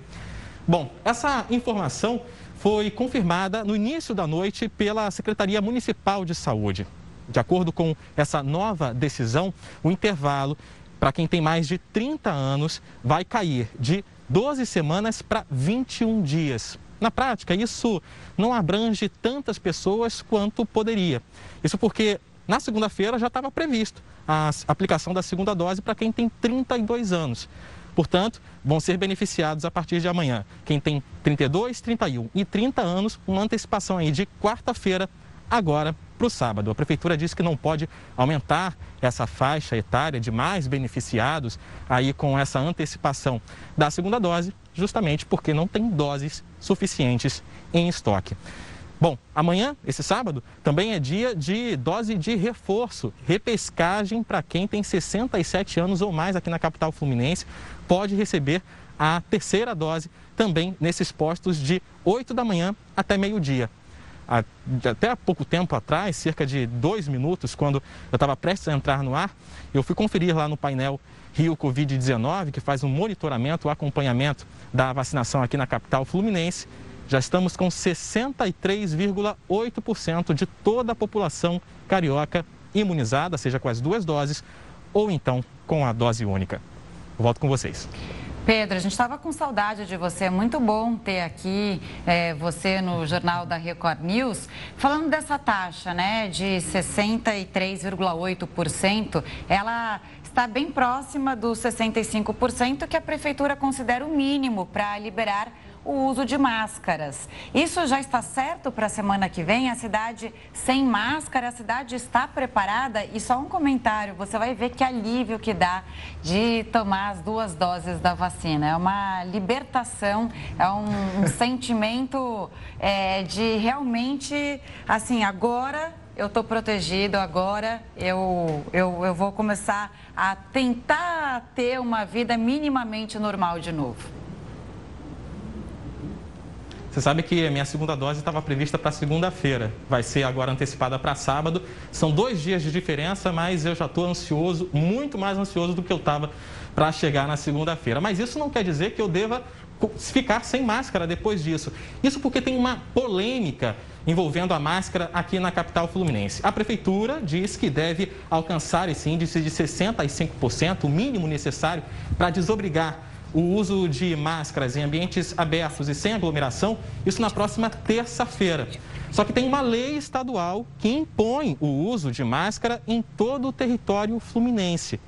Bom, essa informação foi confirmada no início da noite pela Secretaria Municipal de Saúde. De acordo com essa nova decisão, o intervalo para quem tem mais de 30 anos vai cair de 12 semanas para 21 dias. Na prática, isso não abrange tantas pessoas quanto poderia. Isso porque na segunda-feira já estava previsto a aplicação da segunda dose para quem tem 32 anos. Portanto, vão ser beneficiados a partir de amanhã. Quem tem 32, 31 e 30 anos, uma antecipação aí de quarta-feira, agora para o sábado. A prefeitura disse que não pode aumentar essa faixa etária de mais beneficiados aí com essa antecipação da segunda dose, justamente porque não tem doses suficientes em estoque. Bom, amanhã, esse sábado, também é dia de dose de reforço, repescagem para quem tem 67 anos ou mais aqui na capital fluminense, pode receber a terceira dose também nesses postos de 8 da manhã até meio-dia. Até há pouco tempo atrás, cerca de dois minutos, quando eu estava prestes a entrar no ar, eu fui conferir lá no painel Rio Covid-19, que faz um monitoramento, o um acompanhamento da vacinação aqui na capital fluminense já estamos com 63,8% de toda a população carioca imunizada, seja com as duas doses ou então com a dose única. Volto com vocês. Pedro, a gente estava com saudade de você. É muito bom ter aqui é, você no Jornal da Record News. Falando dessa taxa, né, de 63,8%, ela está bem próxima dos 65% que a prefeitura considera o mínimo para liberar o uso de máscaras. Isso já está certo para a semana que vem? A cidade sem máscara, a cidade está preparada? E só um comentário: você vai ver que alívio que dá de tomar as duas doses da vacina. É uma libertação, é um, um sentimento é, de realmente, assim, agora eu estou protegido agora, eu, eu, eu vou começar a tentar ter uma vida minimamente normal de novo. Você sabe que a minha segunda dose estava prevista para segunda-feira, vai ser agora antecipada para sábado. São dois dias de diferença, mas eu já estou ansioso, muito mais ansioso do que eu estava para chegar na segunda-feira. Mas isso não quer dizer que eu deva ficar sem máscara depois disso. Isso porque tem uma polêmica envolvendo a máscara aqui na capital fluminense. A prefeitura diz que deve alcançar esse índice de 65%, o mínimo necessário para desobrigar o uso de máscaras em ambientes abertos e sem aglomeração, isso na próxima terça-feira. Só que tem uma lei estadual que impõe o uso de máscara em todo o território fluminense.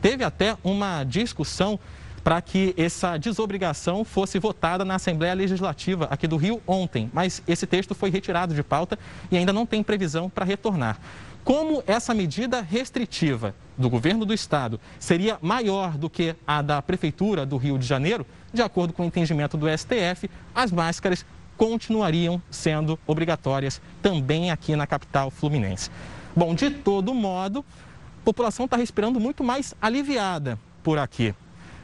Teve até uma discussão para que essa desobrigação fosse votada na Assembleia Legislativa aqui do Rio ontem, mas esse texto foi retirado de pauta e ainda não tem previsão para retornar. Como essa medida restritiva do governo do estado seria maior do que a da prefeitura do Rio de Janeiro, de acordo com o entendimento do STF, as máscaras continuariam sendo obrigatórias também aqui na capital fluminense. Bom, de todo modo, a população está respirando muito mais aliviada por aqui.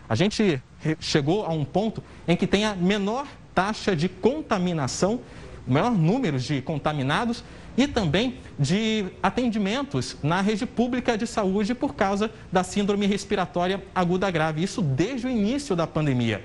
A gente chegou a um ponto em que tem a menor taxa de contaminação, o maior número de contaminados e também de atendimentos na rede pública de saúde por causa da síndrome respiratória aguda grave. Isso desde o início da pandemia.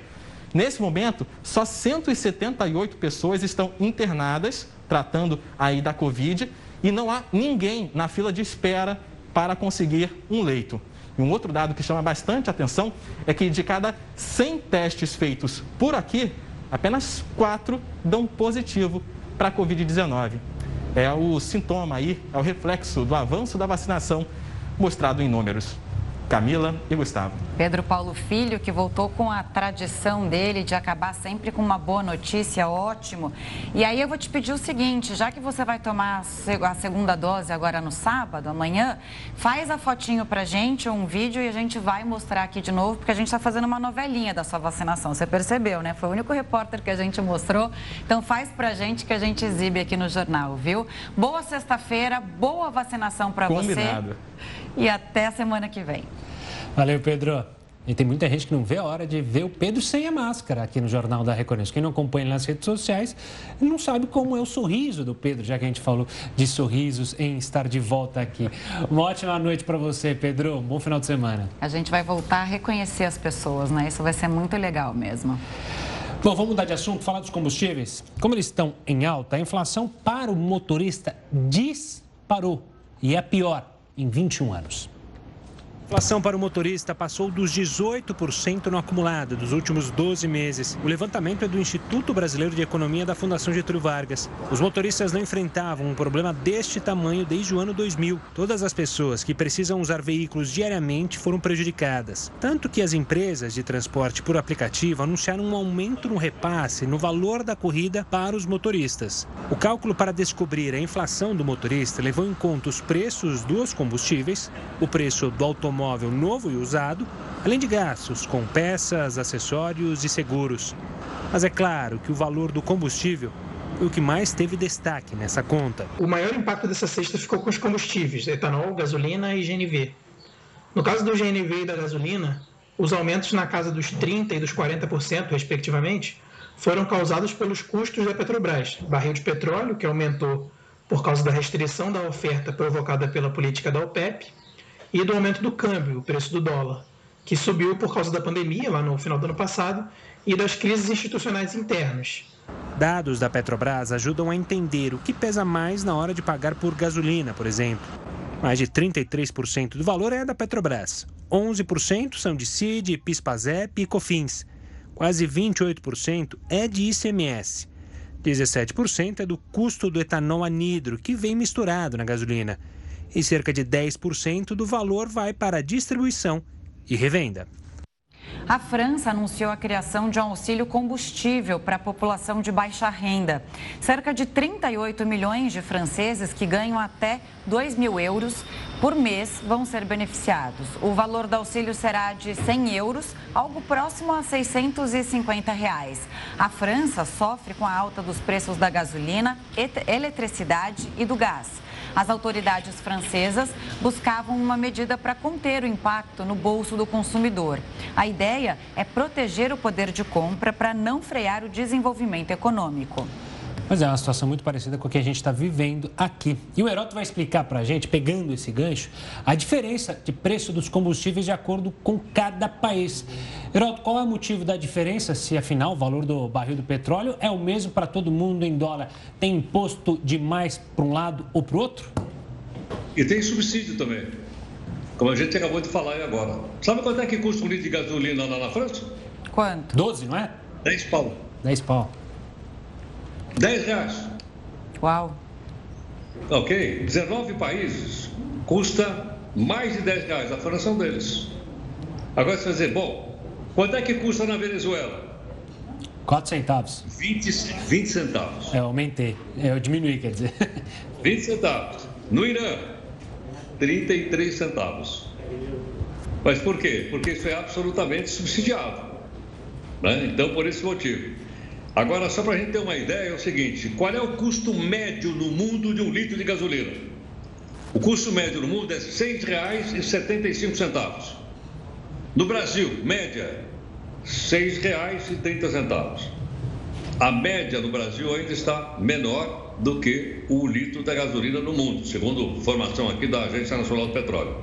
Nesse momento, só 178 pessoas estão internadas tratando aí da Covid e não há ninguém na fila de espera para conseguir um leito. E um outro dado que chama bastante atenção é que de cada 100 testes feitos por aqui, apenas 4 dão positivo para a Covid-19. É o sintoma aí, é o reflexo do avanço da vacinação mostrado em números. Camila e Gustavo. Pedro Paulo Filho, que voltou com a tradição dele de acabar sempre com uma boa notícia, ótimo. E aí eu vou te pedir o seguinte, já que você vai tomar a segunda dose agora no sábado, amanhã, faz a fotinho pra gente, um vídeo, e a gente vai mostrar aqui de novo, porque a gente está fazendo uma novelinha da sua vacinação. Você percebeu, né? Foi o único repórter que a gente mostrou. Então faz pra gente que a gente exibe aqui no jornal, viu? Boa sexta-feira, boa vacinação para você. Combinado. E até a semana que vem. Valeu, Pedro. E tem muita gente que não vê a hora de ver o Pedro sem a máscara aqui no Jornal da Reconheço. Quem não acompanha nas redes sociais não sabe como é o sorriso do Pedro, já que a gente falou de sorrisos em estar de volta aqui. Uma ótima noite para você, Pedro. Bom final de semana. A gente vai voltar a reconhecer as pessoas, né? Isso vai ser muito legal mesmo. Bom, vamos mudar de assunto, falar dos combustíveis. Como eles estão em alta, a inflação para o motorista disparou e é pior em 21 anos. A inflação para o motorista passou dos 18% no acumulado dos últimos 12 meses. O levantamento é do Instituto Brasileiro de Economia da Fundação Getúlio Vargas. Os motoristas não enfrentavam um problema deste tamanho desde o ano 2000. Todas as pessoas que precisam usar veículos diariamente foram prejudicadas. Tanto que as empresas de transporte por aplicativo anunciaram um aumento no repasse no valor da corrida para os motoristas. O cálculo para descobrir a inflação do motorista levou em conta os preços dos combustíveis, o preço do automóvel automóvel novo e usado, além de gastos com peças, acessórios e seguros. Mas é claro que o valor do combustível foi o que mais teve destaque nessa conta. O maior impacto dessa sexta ficou com os combustíveis, etanol, gasolina e GNV. No caso do GNV e da gasolina, os aumentos na casa dos 30% e dos 40%, respectivamente, foram causados pelos custos da Petrobras. Barril de petróleo, que aumentou por causa da restrição da oferta provocada pela política da OPEP, e do aumento do câmbio, o preço do dólar, que subiu por causa da pandemia lá no final do ano passado e das crises institucionais internas. Dados da Petrobras ajudam a entender o que pesa mais na hora de pagar por gasolina, por exemplo. Mais de 33% do valor é da Petrobras. 11% são de CID, PIS/PASEP e COFINS. Quase 28% é de ICMS. 17% é do custo do etanol anidro, que vem misturado na gasolina e cerca de 10% do valor vai para distribuição e revenda. A França anunciou a criação de um auxílio combustível para a população de baixa renda. Cerca de 38 milhões de franceses que ganham até 2 mil euros por mês vão ser beneficiados. O valor do auxílio será de 100 euros, algo próximo a 650 reais. A França sofre com a alta dos preços da gasolina, eletricidade e do gás. As autoridades francesas buscavam uma medida para conter o impacto no bolso do consumidor. A ideia é proteger o poder de compra para não frear o desenvolvimento econômico. Mas é uma situação muito parecida com a que a gente está vivendo aqui. E o Heroto vai explicar para a gente, pegando esse gancho, a diferença de preço dos combustíveis de acordo com cada país. Heroto, qual é o motivo da diferença, se afinal o valor do barril do petróleo é o mesmo para todo mundo em dólar? Tem imposto demais para um lado ou para o outro? E tem subsídio também, como a gente acabou de falar aí agora. Sabe quanto é que custa um litro de gasolina lá na França? Quanto? 12, não é? 10 pau. 10 pau. 10 reais. Uau. Ok? 19 países custa mais de 10 reais. A França é um deles. Agora você vai dizer, bom, quanto é que custa na Venezuela? 4 centavos. 20, 20 centavos. É, eu aumentei. É, eu diminuí, quer dizer. 20 centavos. No Irã, 33 centavos. Mas por quê? Porque isso é absolutamente subsidiado. Né? Então, por esse motivo. Agora, só para a gente ter uma ideia, é o seguinte: qual é o custo médio no mundo de um litro de gasolina? O custo médio no mundo é R$ 6,75. No Brasil, média, R$ 6,30. A média no Brasil ainda está menor do que o litro da gasolina no mundo, segundo informação aqui da Agência Nacional do Petróleo.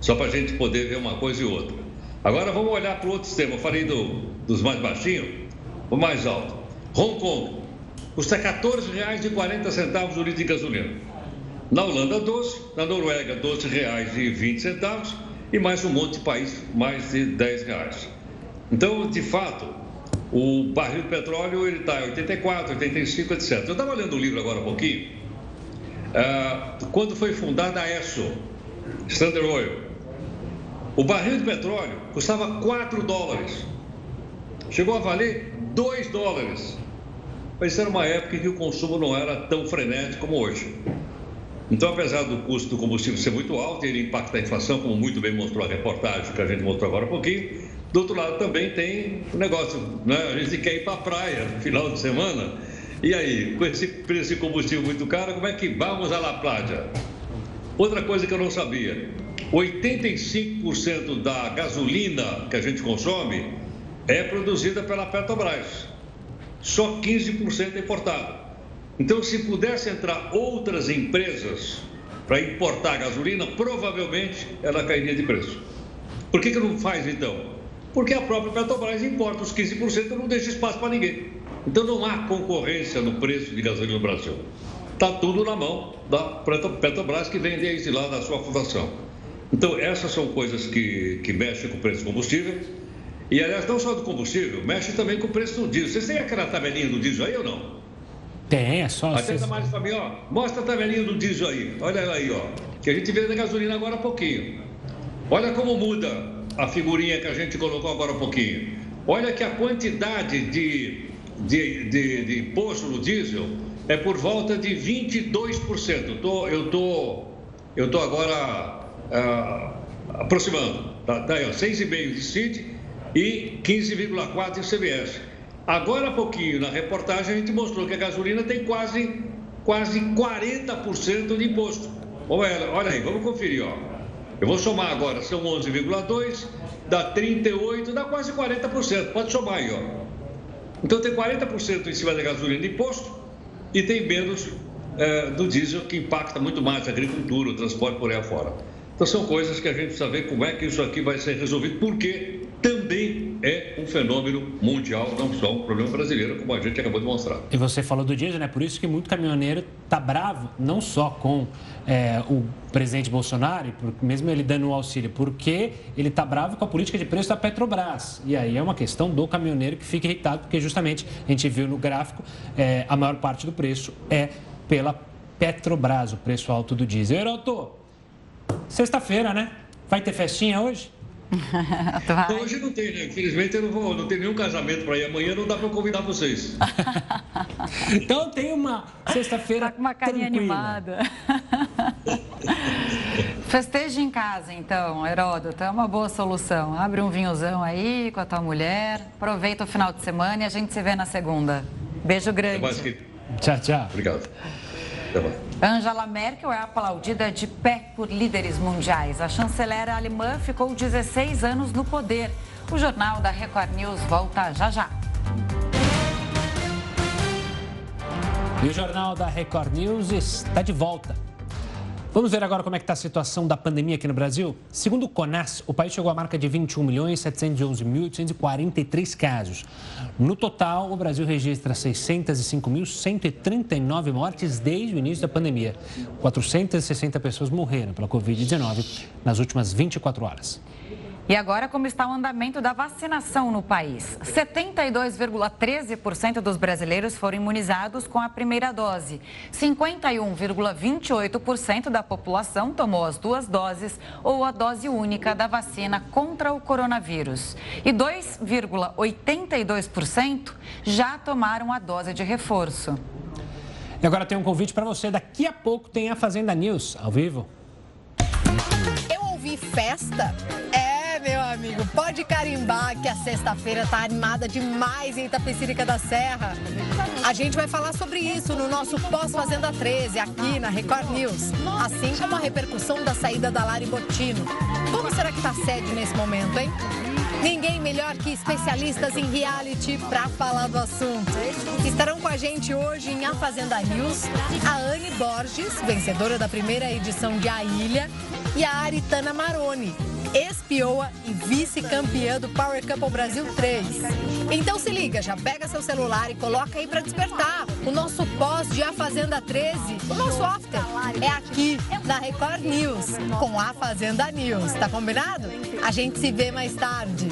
Só para a gente poder ver uma coisa e outra. Agora vamos olhar para o outro sistema. Eu falei do, dos mais baixinhos, o mais alto. Hong Kong custa R$ 14,40 o litro de gasolina. Na Holanda, 12, na Noruega, R$ 12,20 e mais um monte de país, mais de 10 reais. Então, de fato, o barril de petróleo está em 84, 85, etc. Eu estava lendo um livro agora um pouquinho, uh, quando foi fundada a ESSO, Standard Oil. O barril de petróleo custava 4 dólares. Chegou a valer 2 dólares. Mas era uma época em que o consumo não era tão frenético como hoje. Então, apesar do custo do combustível ser muito alto, ele impacta a inflação, como muito bem mostrou a reportagem que a gente mostrou agora um pouquinho. Do outro lado também tem o negócio, né? A gente quer ir para a praia no final de semana. E aí, com esse preço de combustível muito caro, como é que vamos à La Playa? Outra coisa que eu não sabia: 85% da gasolina que a gente consome é produzida pela Petrobras. Só 15% é importada. Então, se pudesse entrar outras empresas para importar gasolina, provavelmente ela cairia de preço. Por que, que não faz então? Porque a própria Petrobras importa os 15% e não deixa espaço para ninguém. Então não há concorrência no preço de gasolina no Brasil. Está tudo na mão da Petrobras que vende isso lá da sua fundação. Então essas são coisas que, que mexem com o preço do combustível. E aliás, não só do combustível, mexe também com o preço do diesel. Vocês têm aquela tabelinha do diesel aí ou não? Tem, é só. Até cês... mais para mim, ó. Mostra a tabelinha do diesel aí. Olha ela aí, ó. Que a gente vê da gasolina agora há pouquinho. Olha como muda a figurinha que a gente colocou agora há pouquinho. Olha que a quantidade de, de, de, de imposto no diesel é por volta de 22%. Eu tô, eu tô, eu tô agora ah, aproximando. Tá, tá aí, ó, 6,5% de CID e 15,4% de CBS. Agora há pouquinho, na reportagem, a gente mostrou que a gasolina tem quase, quase 40% de imposto. Olha, olha aí, vamos conferir, ó. Eu vou somar agora, são 11,2, dá 38, dá quase 40%. Pode somar aí, ó. Então tem 40% em cima da gasolina de imposto e tem menos é, do diesel, que impacta muito mais a agricultura, o transporte por aí afora. Então são coisas que a gente precisa ver como é que isso aqui vai ser resolvido, porque também é um fenômeno mundial, não só um problema brasileiro, como a gente acabou de mostrar. E você falou do diesel, né? Por isso que muito caminhoneiro está bravo, não só com é, o presidente Bolsonaro, mesmo ele dando o auxílio, porque ele está bravo com a política de preço da Petrobras. E aí é uma questão do caminhoneiro que fica irritado, porque justamente a gente viu no gráfico, é, a maior parte do preço é pela Petrobras, o preço alto do diesel. Heroto, sexta-feira, né? Vai ter festinha hoje? Hoje não tem, né? Infelizmente eu não vou, não tenho nenhum casamento para ir. Amanhã não dá para convidar vocês. então tem uma sexta-feira. Tá com uma carinha tranquila. animada. Festeje em casa, então, Heródoto. É uma boa solução. Abre um vinhozão aí com a tua mulher. Aproveita o final de semana e a gente se vê na segunda. Beijo grande. Tchau, tchau. Obrigado. Angela Merkel é aplaudida de pé por líderes mundiais. A chanceler alemã ficou 16 anos no poder. O jornal da Record News volta já já. E o jornal da Record News está de volta. Vamos ver agora como é que está a situação da pandemia aqui no Brasil? Segundo o CONAS, o país chegou à marca de 21.711.843 casos. No total, o Brasil registra 605.139 mortes desde o início da pandemia. 460 pessoas morreram pela Covid-19 nas últimas 24 horas. E agora, como está o andamento da vacinação no país? 72,13% dos brasileiros foram imunizados com a primeira dose. 51,28% da população tomou as duas doses ou a dose única da vacina contra o coronavírus. E 2,82% já tomaram a dose de reforço. E agora tem um convite para você. Daqui a pouco tem a Fazenda News ao vivo. Eu ouvi festa. É amigo, pode carimbar que a sexta-feira tá animada demais em Itapecerica da Serra. A gente vai falar sobre isso no nosso Pós-Fazenda 13, aqui na Record News. Assim como a repercussão da saída da Lari Botino. Como será que tá a sede nesse momento, hein? Ninguém melhor que especialistas em reality para falar do assunto. Estarão com a gente hoje em A Fazenda News a Anne Borges, vencedora da primeira edição de A Ilha, e a Aritana Maroni, ex-pioa e vice-campeã do Power Couple Brasil 3. Então se liga, já pega seu celular e coloca aí para despertar. O nosso pós de A Fazenda 13, o nosso after, é aqui na Record News, com A Fazenda News. Tá combinado? A gente se vê mais tarde.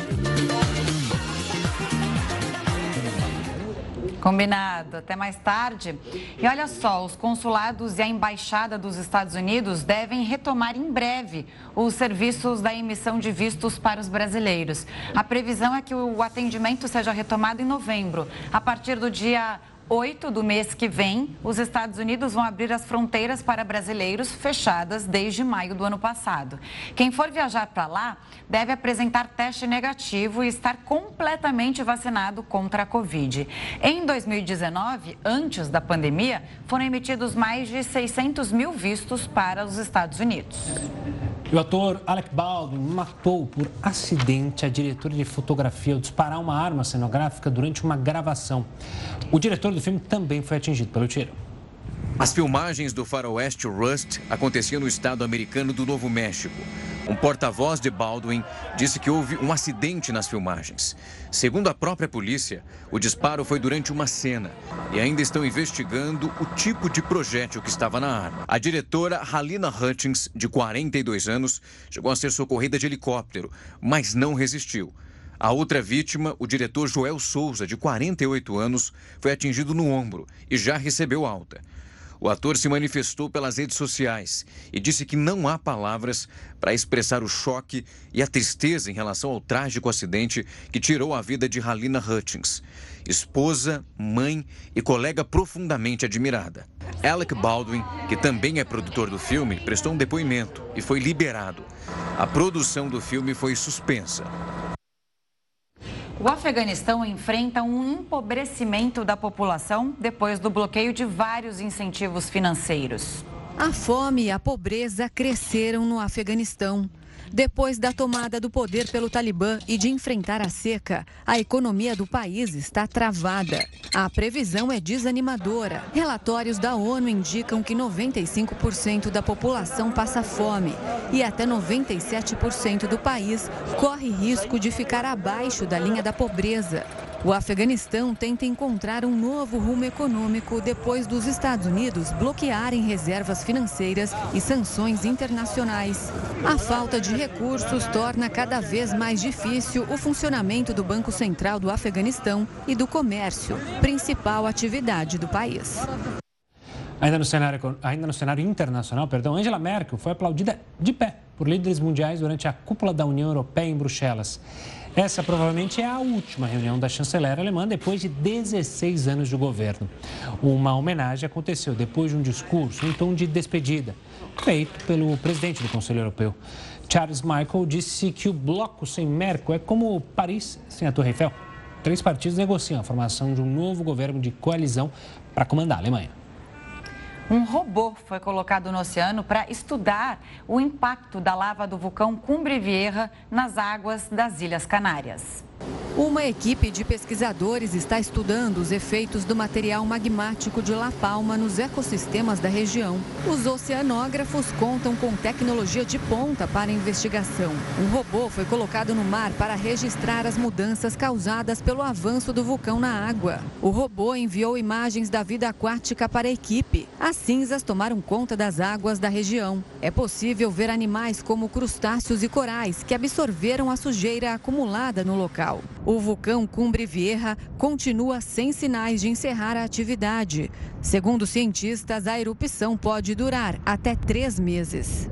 Combinado. Até mais tarde. E olha só, os consulados e a embaixada dos Estados Unidos devem retomar em breve os serviços da emissão de vistos para os brasileiros. A previsão é que o atendimento seja retomado em novembro, a partir do dia 8 do mês que vem, os Estados Unidos vão abrir as fronteiras para brasileiros fechadas desde maio do ano passado. Quem for viajar para lá deve apresentar teste negativo e estar completamente vacinado contra a Covid. Em 2019, antes da pandemia, foram emitidos mais de 600 mil vistos para os Estados Unidos. O ator Alec Baldwin matou por acidente a diretora de fotografia ao disparar uma arma cenográfica durante uma gravação. O diretor do filme também foi atingido pelo tiro. As filmagens do faroeste Rust aconteciam no estado americano do Novo México. Um porta-voz de Baldwin disse que houve um acidente nas filmagens. Segundo a própria polícia, o disparo foi durante uma cena e ainda estão investigando o tipo de projétil que estava na arma. A diretora Halina Hutchins, de 42 anos, chegou a ser socorrida de helicóptero, mas não resistiu. A outra vítima, o diretor Joel Souza, de 48 anos, foi atingido no ombro e já recebeu alta. O ator se manifestou pelas redes sociais e disse que não há palavras para expressar o choque e a tristeza em relação ao trágico acidente que tirou a vida de Halina Hutchins, esposa, mãe e colega profundamente admirada. Alec Baldwin, que também é produtor do filme, prestou um depoimento e foi liberado. A produção do filme foi suspensa. O Afeganistão enfrenta um empobrecimento da população depois do bloqueio de vários incentivos financeiros. A fome e a pobreza cresceram no Afeganistão. Depois da tomada do poder pelo Talibã e de enfrentar a seca, a economia do país está travada. A previsão é desanimadora. Relatórios da ONU indicam que 95% da população passa fome e até 97% do país corre risco de ficar abaixo da linha da pobreza. O Afeganistão tenta encontrar um novo rumo econômico depois dos Estados Unidos bloquearem reservas financeiras e sanções internacionais. A falta de recursos torna cada vez mais difícil o funcionamento do Banco Central do Afeganistão e do comércio, principal atividade do país. Ainda no, cenário, ainda no cenário internacional, perdão, Angela Merkel foi aplaudida de pé por líderes mundiais durante a cúpula da União Europeia em Bruxelas. Essa provavelmente é a última reunião da chanceler alemã depois de 16 anos de governo. Uma homenagem aconteceu depois de um discurso em tom de despedida, feito pelo presidente do Conselho Europeu. Charles Michael disse que o bloco sem Merkel é como Paris sem a Torre Eiffel. Três partidos negociam a formação de um novo governo de coalizão para comandar a Alemanha. Um robô foi colocado no oceano para estudar o impacto da lava do vulcão Cumbre Vieja nas águas das Ilhas Canárias. Uma equipe de pesquisadores está estudando os efeitos do material magmático de La Palma nos ecossistemas da região. Os oceanógrafos contam com tecnologia de ponta para investigação. Um robô foi colocado no mar para registrar as mudanças causadas pelo avanço do vulcão na água. O robô enviou imagens da vida aquática para a equipe. As cinzas tomaram conta das águas da região. É possível ver animais como crustáceos e corais que absorveram a sujeira acumulada no local. O vulcão Cumbre Vieja continua sem sinais de encerrar a atividade. Segundo cientistas, a erupção pode durar até três meses.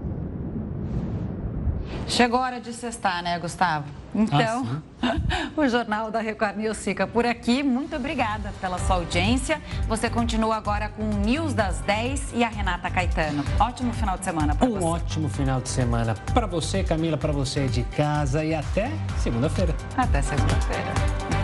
Chegou a hora de cestar, né, Gustavo? Então, ah, o Jornal da Record News fica por aqui. Muito obrigada pela sua audiência. Você continua agora com o News das 10 e a Renata Caetano. Ótimo final de semana para um você. Um ótimo final de semana para você, Camila, para você de casa e até segunda-feira. Até segunda-feira.